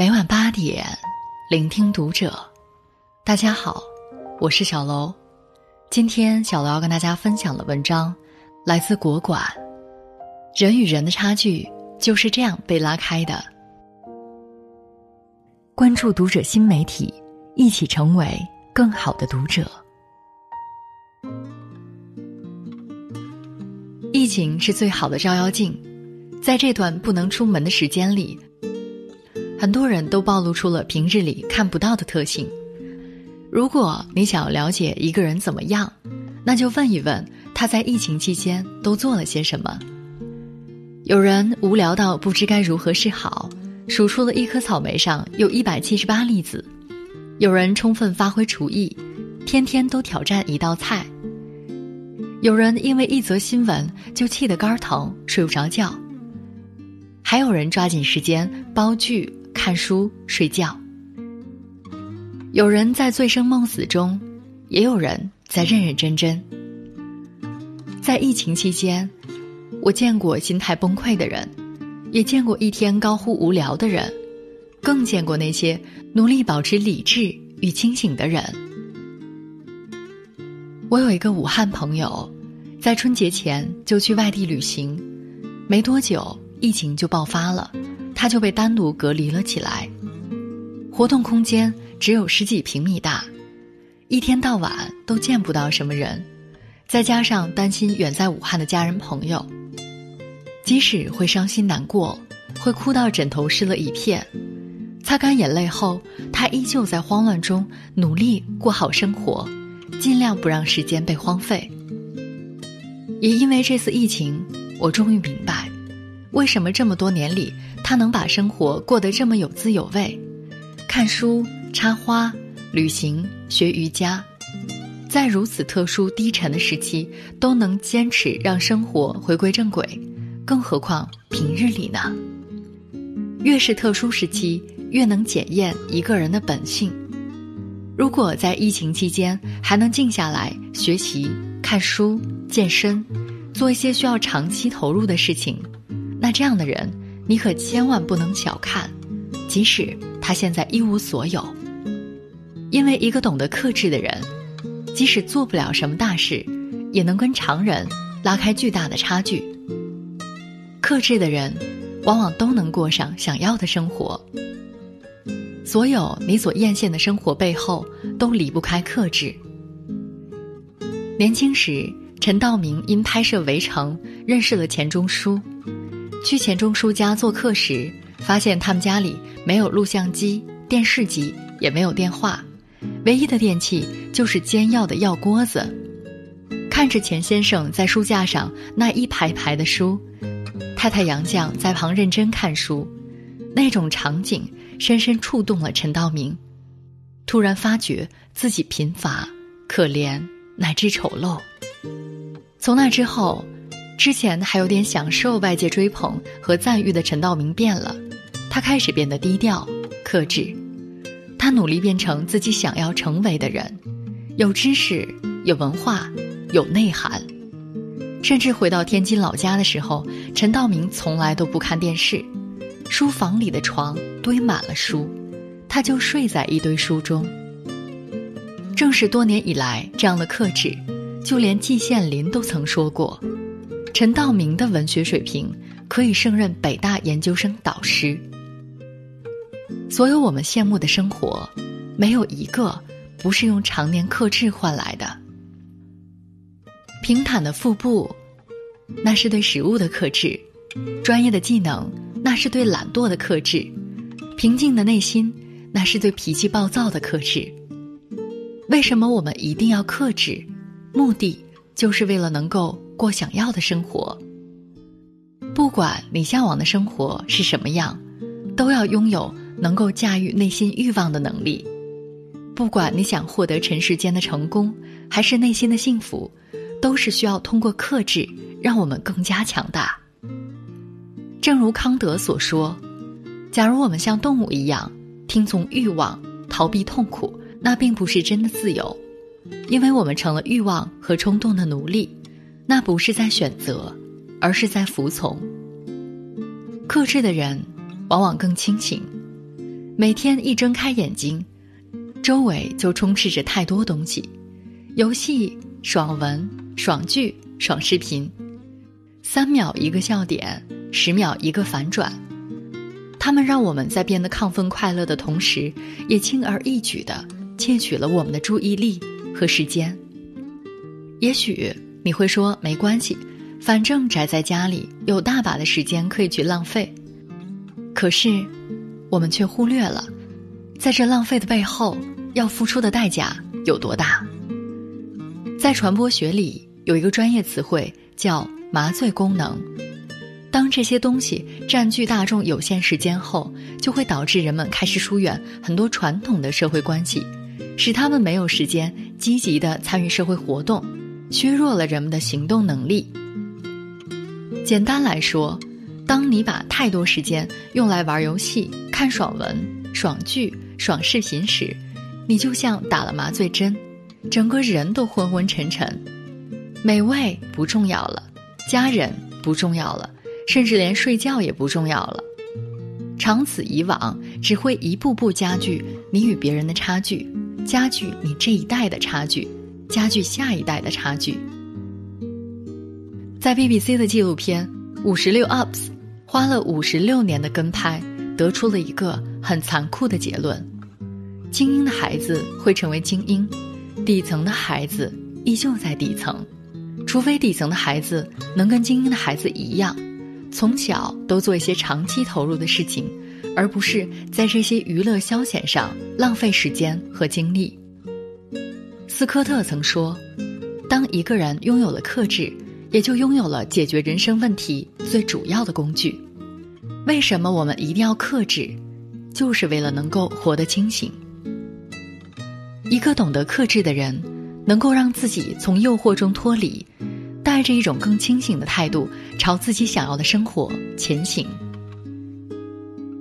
每晚八点，聆听读者。大家好，我是小楼。今天小楼要跟大家分享的文章来自国馆。人与人的差距就是这样被拉开的。关注读者新媒体，一起成为更好的读者。疫情是最好的照妖镜，在这段不能出门的时间里。很多人都暴露出了平日里看不到的特性。如果你想要了解一个人怎么样，那就问一问他在疫情期间都做了些什么。有人无聊到不知该如何是好，数出了一颗草莓上有一百七十八粒籽；有人充分发挥厨艺，天天都挑战一道菜；有人因为一则新闻就气得肝疼睡不着觉；还有人抓紧时间煲剧。看书、睡觉。有人在醉生梦死中，也有人在认认真真。在疫情期间，我见过心态崩溃的人，也见过一天高呼无聊的人，更见过那些努力保持理智与清醒的人。我有一个武汉朋友，在春节前就去外地旅行，没多久疫情就爆发了。他就被单独隔离了起来，活动空间只有十几平米大，一天到晚都见不到什么人，再加上担心远在武汉的家人朋友，即使会伤心难过，会哭到枕头湿了一片，擦干眼泪后，他依旧在慌乱中努力过好生活，尽量不让时间被荒废。也因为这次疫情，我终于明白，为什么这么多年里。他能把生活过得这么有滋有味，看书、插花、旅行、学瑜伽，在如此特殊低沉的时期都能坚持让生活回归正轨，更何况平日里呢？越是特殊时期，越能检验一个人的本性。如果在疫情期间还能静下来学习、看书、健身，做一些需要长期投入的事情，那这样的人。你可千万不能小看，即使他现在一无所有，因为一个懂得克制的人，即使做不了什么大事，也能跟常人拉开巨大的差距。克制的人，往往都能过上想要的生活。所有你所艳羡的生活背后，都离不开克制。年轻时，陈道明因拍摄《围城》认识了钱钟书。去钱钟书家做客时，发现他们家里没有录像机、电视机，也没有电话，唯一的电器就是煎药的药锅子。看着钱先生在书架上那一排排的书，太太杨绛在旁认真看书，那种场景深深触动了陈道明，突然发觉自己贫乏、可怜乃至丑陋。从那之后。之前还有点享受外界追捧和赞誉的陈道明变了，他开始变得低调、克制，他努力变成自己想要成为的人，有知识、有文化、有内涵。甚至回到天津老家的时候，陈道明从来都不看电视，书房里的床堆满了书，他就睡在一堆书中。正是多年以来这样的克制，就连季羡林都曾说过。陈道明的文学水平可以胜任北大研究生导师。所有我们羡慕的生活，没有一个不是用常年克制换来的。平坦的腹部，那是对食物的克制；专业的技能，那是对懒惰的克制；平静的内心，那是对脾气暴躁的克制。为什么我们一定要克制？目的就是为了能够。过想要的生活。不管你向往的生活是什么样，都要拥有能够驾驭内心欲望的能力。不管你想获得尘世间的成功，还是内心的幸福，都是需要通过克制，让我们更加强大。正如康德所说：“假如我们像动物一样听从欲望、逃避痛苦，那并不是真的自由，因为我们成了欲望和冲动的奴隶。”那不是在选择，而是在服从。克制的人，往往更清醒。每天一睁开眼睛，周围就充斥着太多东西：游戏、爽文、爽剧、爽视频，三秒一个笑点，十秒一个反转。他们让我们在变得亢奋快乐的同时，也轻而易举的窃取了我们的注意力和时间。也许你会说没关系，反正宅在家里有大把的时间可以去浪费。可是，我们却忽略了，在这浪费的背后，要付出的代价有多大。在传播学里，有一个专业词汇叫“麻醉功能”。当这些东西占据大众有限时间后，就会导致人们开始疏远很多传统的社会关系，使他们没有时间积极的参与社会活动，削弱了人们的行动能力。简单来说，当你把太多时间用来玩游戏、看爽文、爽剧、爽视频时，你就像打了麻醉针，整个人都昏昏沉沉，美味不重要了，家人不重要了。甚至连睡觉也不重要了，长此以往，只会一步步加剧你与别人的差距，加剧你这一代的差距，加剧下一代的差距。在 BBC 的纪录片《五十六 UPS》，花了五十六年的跟拍，得出了一个很残酷的结论：精英的孩子会成为精英，底层的孩子依旧在底层，除非底层的孩子能跟精英的孩子一样。从小都做一些长期投入的事情，而不是在这些娱乐消遣上浪费时间和精力。斯科特曾说：“当一个人拥有了克制，也就拥有了解决人生问题最主要的工具。”为什么我们一定要克制？就是为了能够活得清醒。一个懂得克制的人，能够让自己从诱惑中脱离。带着一种更清醒的态度，朝自己想要的生活前行。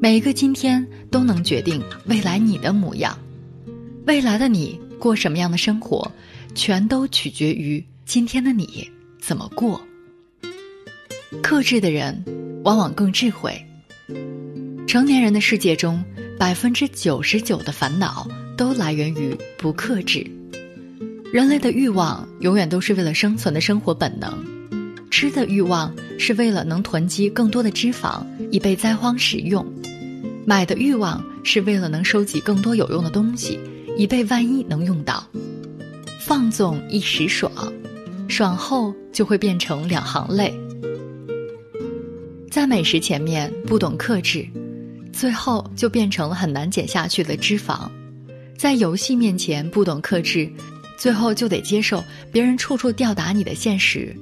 每一个今天都能决定未来你的模样，未来的你过什么样的生活，全都取决于今天的你怎么过。克制的人往往更智慧。成年人的世界中，百分之九十九的烦恼都来源于不克制。人类的欲望永远都是为了生存的生活本能，吃的欲望是为了能囤积更多的脂肪以备灾荒使用，买的欲望是为了能收集更多有用的东西以备万一能用到，放纵一时爽，爽后就会变成两行泪。在美食前面不懂克制，最后就变成了很难减下去的脂肪；在游戏面前不懂克制。最后就得接受别人处处吊打你的现实，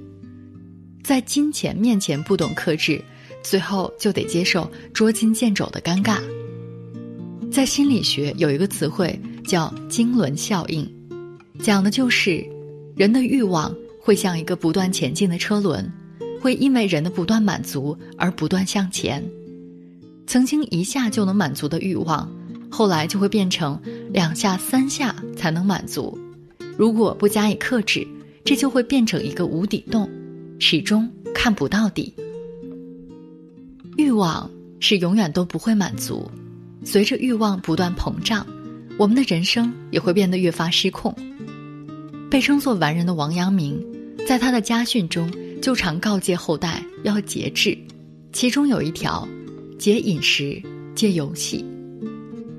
在金钱面前不懂克制，最后就得接受捉襟见肘的尴尬。在心理学有一个词汇叫“经轮效应”，讲的就是人的欲望会像一个不断前进的车轮，会因为人的不断满足而不断向前。曾经一下就能满足的欲望，后来就会变成两下三下才能满足。如果不加以克制，这就会变成一个无底洞，始终看不到底。欲望是永远都不会满足，随着欲望不断膨胀，我们的人生也会变得越发失控。被称作完人的王阳明，在他的家训中就常告诫后代要节制，其中有一条：节饮食，戒游戏。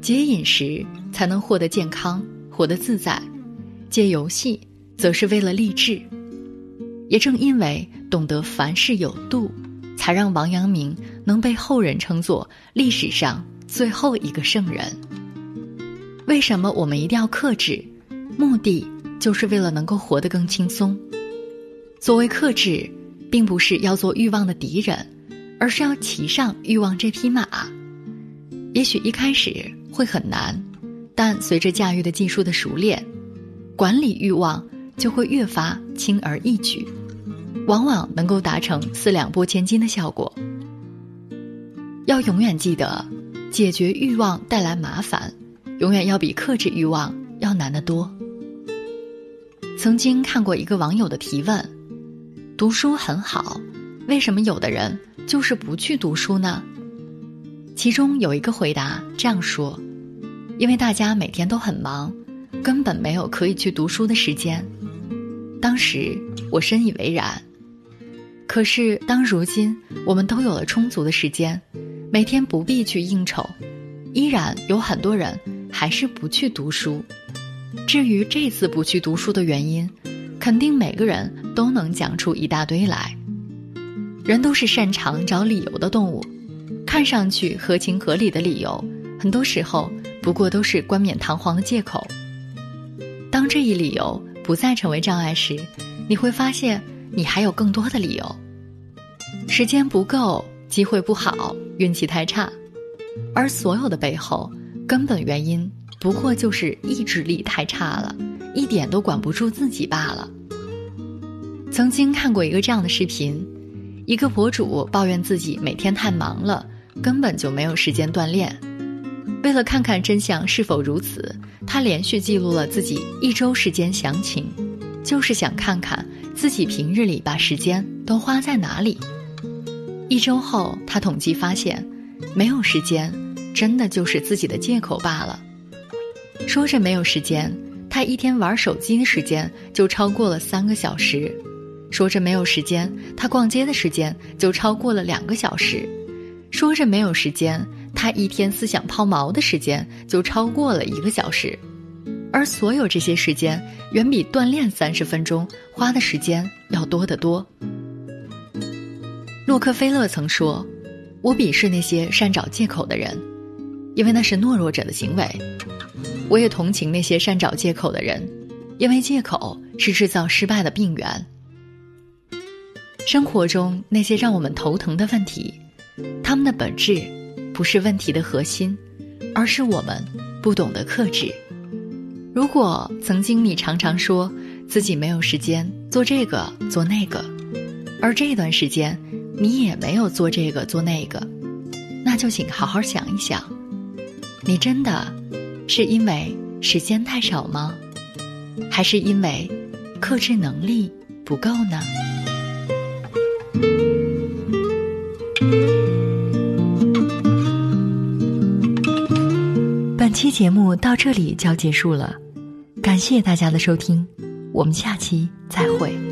节饮食才能获得健康，活得自在。戒游戏，则是为了励志。也正因为懂得凡事有度，才让王阳明能被后人称作历史上最后一个圣人。为什么我们一定要克制？目的就是为了能够活得更轻松。所谓克制，并不是要做欲望的敌人，而是要骑上欲望这匹马。也许一开始会很难，但随着驾驭的技术的熟练。管理欲望就会越发轻而易举，往往能够达成四两拨千斤的效果。要永远记得，解决欲望带来麻烦，永远要比克制欲望要难得多。曾经看过一个网友的提问：读书很好，为什么有的人就是不去读书呢？其中有一个回答这样说：“因为大家每天都很忙，根本没有可以去读书的时间。”当时我深以为然。可是当如今我们都有了充足的时间，每天不必去应酬，依然有很多人还是不去读书。至于这次不去读书的原因，肯定每个人都能讲出一大堆来。人都是擅长找理由的动物，看上去合情合理的理由，很多时候不过都是冠冕堂皇的借口。当这一理由不再成为障碍时，你会发现你还有更多的理由。时间不够，机会不好，运气太差，而所有的背后根本原因不过就是意志力太差了，一点都管不住自己罢了。曾经看过一个这样的视频，一个博主抱怨自己每天太忙了，根本就没有时间锻炼。为了看看真相是否如此，他连续记录了自己一周时间详情，就是想看看自己平日里把时间都花在哪里。一周后，他统计发现，没有时间，真的就是自己的借口罢了。说着没有时间，他一天玩手机的时间就超过了三个小时；说着没有时间，他逛街的时间就超过了两个小时；说着没有时间，他一天思想抛锚的时间就超过了一个小时。而所有这些时间，远比锻炼三十分钟花的时间要多得多。洛克菲勒曾说：“我鄙视那些善找借口的人，因为那是懦弱者的行为。我也同情那些善找借口的人，因为借口是制造失败的病源。生活中那些让我们头疼的问题，他们的本质不是问题的核心，而是我们不懂得克制。如果曾经你常常说自己没有时间做这个做那个，而这段时间。”你也没有做这个做那个，那就请好好想一想，你真的是因为时间太少吗？还是因为克制能力不够呢？本期节目到这里就要结束了，感谢大家的收听，我们下期再会。